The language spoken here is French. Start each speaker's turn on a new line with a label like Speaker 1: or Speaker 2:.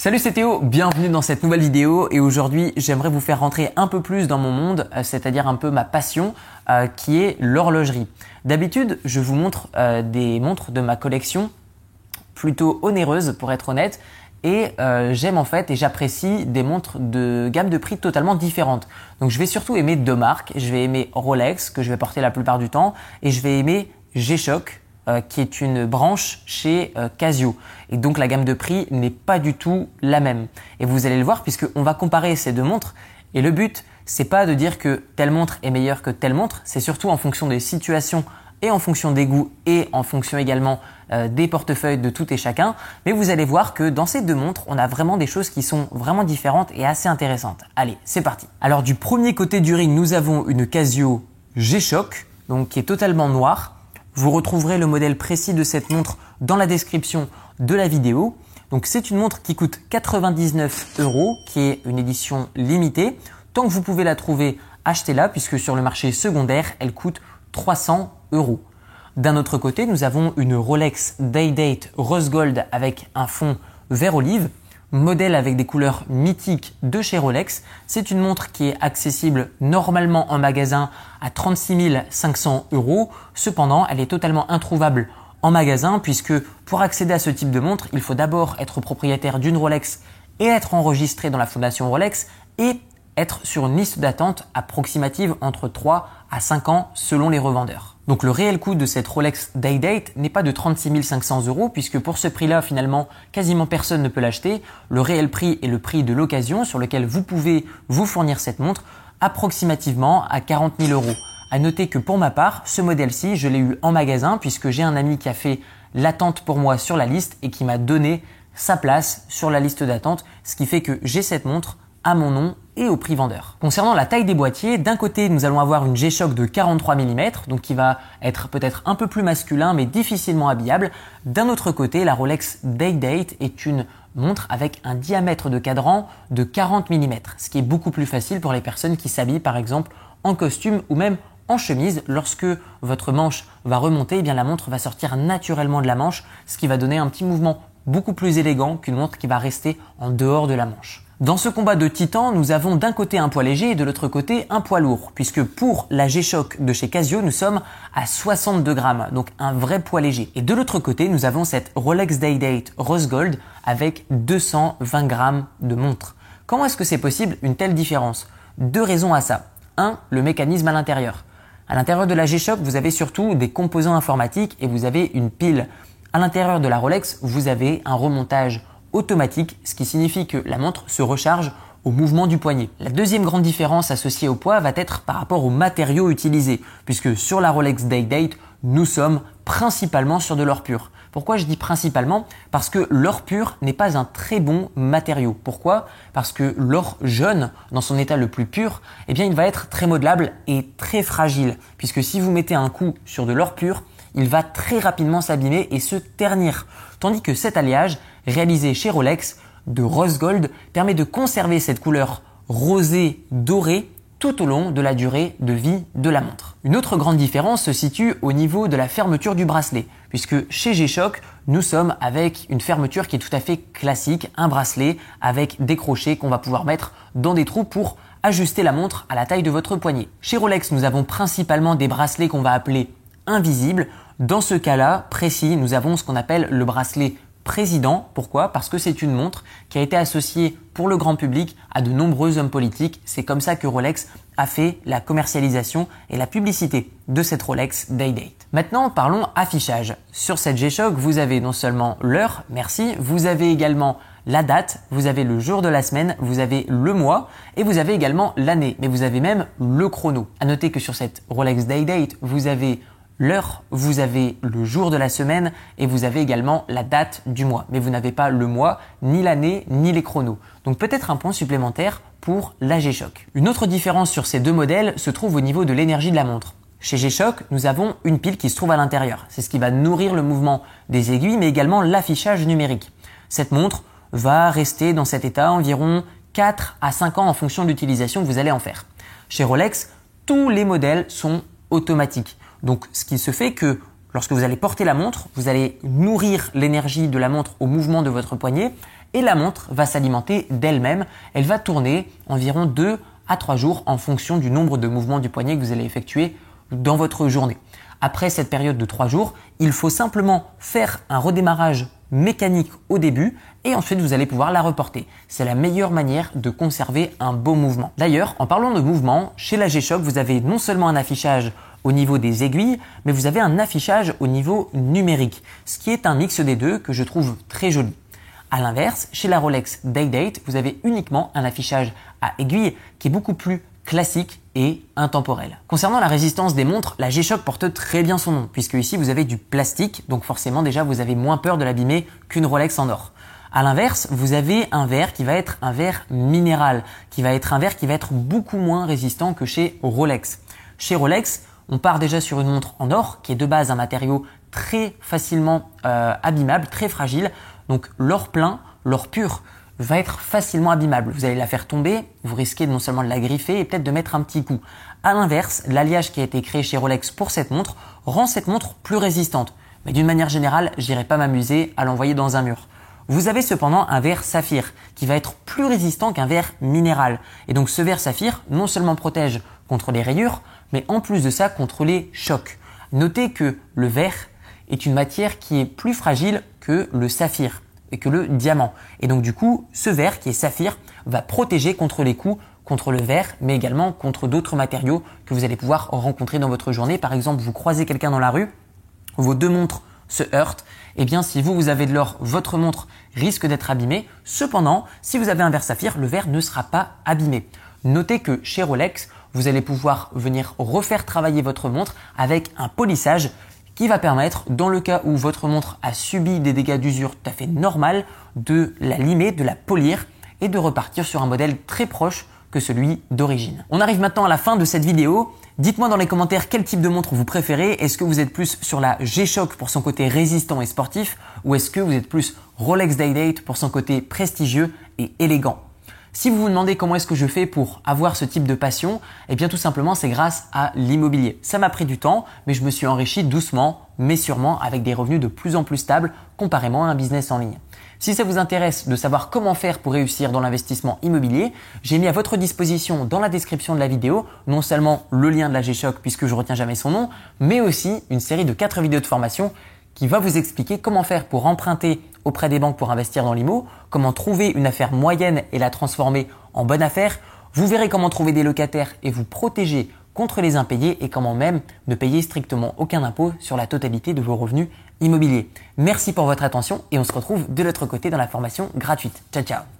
Speaker 1: Salut c'est Théo, bienvenue dans cette nouvelle vidéo et aujourd'hui j'aimerais vous faire rentrer un peu plus dans mon monde, euh, c'est-à-dire un peu ma passion euh, qui est l'horlogerie. D'habitude je vous montre euh, des montres de ma collection plutôt onéreuses pour être honnête et j'aime en fait et j'apprécie des montres de gamme de prix totalement différentes. Donc je vais surtout aimer deux marques, je vais aimer Rolex que je vais porter la plupart du temps et je vais aimer G-Shock euh, qui est une branche chez euh, Casio. Et donc la gamme de prix n'est pas du tout la même. Et vous allez le voir puisqu'on va comparer ces deux montres. Et le but, c'est pas de dire que telle montre est meilleure que telle montre, c'est surtout en fonction des situations et en fonction des goûts et en fonction également euh, des portefeuilles de tout et chacun. Mais vous allez voir que dans ces deux montres, on a vraiment des choses qui sont vraiment différentes et assez intéressantes. Allez, c'est parti. Alors du premier côté du ring, nous avons une Casio G-Shock, donc qui est totalement noire vous retrouverez le modèle précis de cette montre dans la description de la vidéo. C'est une montre qui coûte 99 euros, qui est une édition limitée. Tant que vous pouvez la trouver, achetez-la puisque sur le marché secondaire, elle coûte 300 euros. D'un autre côté, nous avons une Rolex Day-Date Rose Gold avec un fond vert olive modèle avec des couleurs mythiques de chez Rolex. C'est une montre qui est accessible normalement en magasin à 36 500 euros. Cependant, elle est totalement introuvable en magasin puisque pour accéder à ce type de montre, il faut d'abord être propriétaire d'une Rolex et être enregistré dans la fondation Rolex et être sur une liste d'attente approximative entre 3 à 5 ans selon les revendeurs. Donc le réel coût de cette Rolex Day Date n'est pas de 36 500 euros puisque pour ce prix-là finalement quasiment personne ne peut l'acheter. Le réel prix est le prix de l'occasion sur lequel vous pouvez vous fournir cette montre approximativement à 40 000 euros. À noter que pour ma part, ce modèle-ci, je l'ai eu en magasin puisque j'ai un ami qui a fait l'attente pour moi sur la liste et qui m'a donné sa place sur la liste d'attente, ce qui fait que j'ai cette montre à mon nom et au prix vendeur. Concernant la taille des boîtiers, d'un côté nous allons avoir une G-Shock de 43 mm, donc qui va être peut-être un peu plus masculin mais difficilement habillable. D'un autre côté, la Rolex Day Date est une montre avec un diamètre de cadran de 40 mm, ce qui est beaucoup plus facile pour les personnes qui s'habillent par exemple en costume ou même en chemise. Lorsque votre manche va remonter, eh bien la montre va sortir naturellement de la manche, ce qui va donner un petit mouvement beaucoup plus élégant qu'une montre qui va rester en dehors de la manche. Dans ce combat de titans, nous avons d'un côté un poids léger et de l'autre côté un poids lourd, puisque pour la G-Shock de chez Casio, nous sommes à 62 grammes, donc un vrai poids léger. Et de l'autre côté, nous avons cette Rolex Day Date Rose Gold avec 220 grammes de montre. Comment est-ce que c'est possible une telle différence? Deux raisons à ça. Un, le mécanisme à l'intérieur. À l'intérieur de la G-Shock, vous avez surtout des composants informatiques et vous avez une pile. À l'intérieur de la Rolex, vous avez un remontage automatique, ce qui signifie que la montre se recharge au mouvement du poignet. La deuxième grande différence associée au poids va être par rapport aux matériaux utilisés, puisque sur la Rolex Day Date, nous sommes principalement sur de l'or pur. Pourquoi je dis principalement? Parce que l'or pur n'est pas un très bon matériau. Pourquoi? Parce que l'or jaune, dans son état le plus pur, eh bien il va être très modelable et très fragile, puisque si vous mettez un coup sur de l'or pur, il va très rapidement s'abîmer et se ternir. Tandis que cet alliage, réalisé chez Rolex, de rose gold, permet de conserver cette couleur rosée dorée tout au long de la durée de vie de la montre. Une autre grande différence se situe au niveau de la fermeture du bracelet, puisque chez G-Shock, nous sommes avec une fermeture qui est tout à fait classique, un bracelet avec des crochets qu'on va pouvoir mettre dans des trous pour ajuster la montre à la taille de votre poignet. Chez Rolex, nous avons principalement des bracelets qu'on va appeler invisibles. Dans ce cas-là précis, nous avons ce qu'on appelle le bracelet président. Pourquoi? Parce que c'est une montre qui a été associée pour le grand public à de nombreux hommes politiques. C'est comme ça que Rolex a fait la commercialisation et la publicité de cette Rolex Day Date. Maintenant, parlons affichage. Sur cette G-Shock, vous avez non seulement l'heure, merci, vous avez également la date, vous avez le jour de la semaine, vous avez le mois et vous avez également l'année, mais vous avez même le chrono. À noter que sur cette Rolex Day Date, vous avez l'heure, vous avez le jour de la semaine et vous avez également la date du mois. Mais vous n'avez pas le mois, ni l'année, ni les chronos. Donc peut-être un point supplémentaire pour la G-Shock. Une autre différence sur ces deux modèles se trouve au niveau de l'énergie de la montre. Chez G-Shock, nous avons une pile qui se trouve à l'intérieur. C'est ce qui va nourrir le mouvement des aiguilles, mais également l'affichage numérique. Cette montre va rester dans cet état environ 4 à 5 ans en fonction de l'utilisation que vous allez en faire. Chez Rolex, tous les modèles sont automatiques. Donc ce qui se fait que lorsque vous allez porter la montre, vous allez nourrir l'énergie de la montre au mouvement de votre poignet et la montre va s'alimenter d'elle-même. Elle va tourner environ 2 à 3 jours en fonction du nombre de mouvements du poignet que vous allez effectuer dans votre journée. Après cette période de 3 jours, il faut simplement faire un redémarrage mécanique au début et ensuite vous allez pouvoir la reporter. C'est la meilleure manière de conserver un beau mouvement. D'ailleurs, en parlant de mouvement, chez la G-Shock, vous avez non seulement un affichage au niveau des aiguilles, mais vous avez un affichage au niveau numérique, ce qui est un mix des deux que je trouve très joli. A l'inverse, chez la Rolex Day-Date, vous avez uniquement un affichage à aiguille qui est beaucoup plus classique et intemporel. Concernant la résistance des montres, la G-Shock porte très bien son nom, puisque ici vous avez du plastique, donc forcément déjà vous avez moins peur de l'abîmer qu'une Rolex en or. À l'inverse, vous avez un verre qui va être un verre minéral, qui va être un verre qui va être beaucoup moins résistant que chez Rolex. Chez Rolex, on part déjà sur une montre en or, qui est de base un matériau très facilement euh, abîmable, très fragile. Donc l'or plein, l'or pur, va être facilement abîmable. Vous allez la faire tomber, vous risquez non seulement de la griffer et peut-être de mettre un petit coup. À l'inverse, l'alliage qui a été créé chez Rolex pour cette montre rend cette montre plus résistante. Mais d'une manière générale, j'irai pas m'amuser à l'envoyer dans un mur. Vous avez cependant un verre saphir qui va être plus résistant qu'un verre minéral. Et donc ce verre saphir non seulement protège contre les rayures, mais en plus de ça contre les chocs. Notez que le verre est une matière qui est plus fragile que le saphir et que le diamant. Et donc du coup, ce verre qui est saphir va protéger contre les coups, contre le verre, mais également contre d'autres matériaux que vous allez pouvoir rencontrer dans votre journée. Par exemple, vous croisez quelqu'un dans la rue, vos deux montres se heurtent, eh bien si vous, vous avez de l'or, votre montre risque d'être abîmée. Cependant, si vous avez un verre saphir, le verre ne sera pas abîmé. Notez que chez Rolex, vous allez pouvoir venir refaire travailler votre montre avec un polissage qui va permettre, dans le cas où votre montre a subi des dégâts d'usure tout à fait normal, de la limer, de la polir et de repartir sur un modèle très proche que celui d'origine. On arrive maintenant à la fin de cette vidéo. Dites-moi dans les commentaires quel type de montre vous préférez. Est-ce que vous êtes plus sur la G-Shock pour son côté résistant et sportif ou est-ce que vous êtes plus Rolex Day-Date pour son côté prestigieux et élégant? Si vous vous demandez comment est-ce que je fais pour avoir ce type de passion, eh bien tout simplement c'est grâce à l'immobilier. Ça m'a pris du temps, mais je me suis enrichi doucement, mais sûrement avec des revenus de plus en plus stables comparément à un business en ligne. Si ça vous intéresse de savoir comment faire pour réussir dans l'investissement immobilier, j'ai mis à votre disposition dans la description de la vidéo non seulement le lien de la G-Shock puisque je retiens jamais son nom, mais aussi une série de 4 vidéos de formation qui va vous expliquer comment faire pour emprunter auprès des banques pour investir dans l'IMO, comment trouver une affaire moyenne et la transformer en bonne affaire. Vous verrez comment trouver des locataires et vous protéger contre les impayés et comment même ne payer strictement aucun impôt sur la totalité de vos revenus immobiliers. Merci pour votre attention et on se retrouve de l'autre côté dans la formation gratuite. Ciao ciao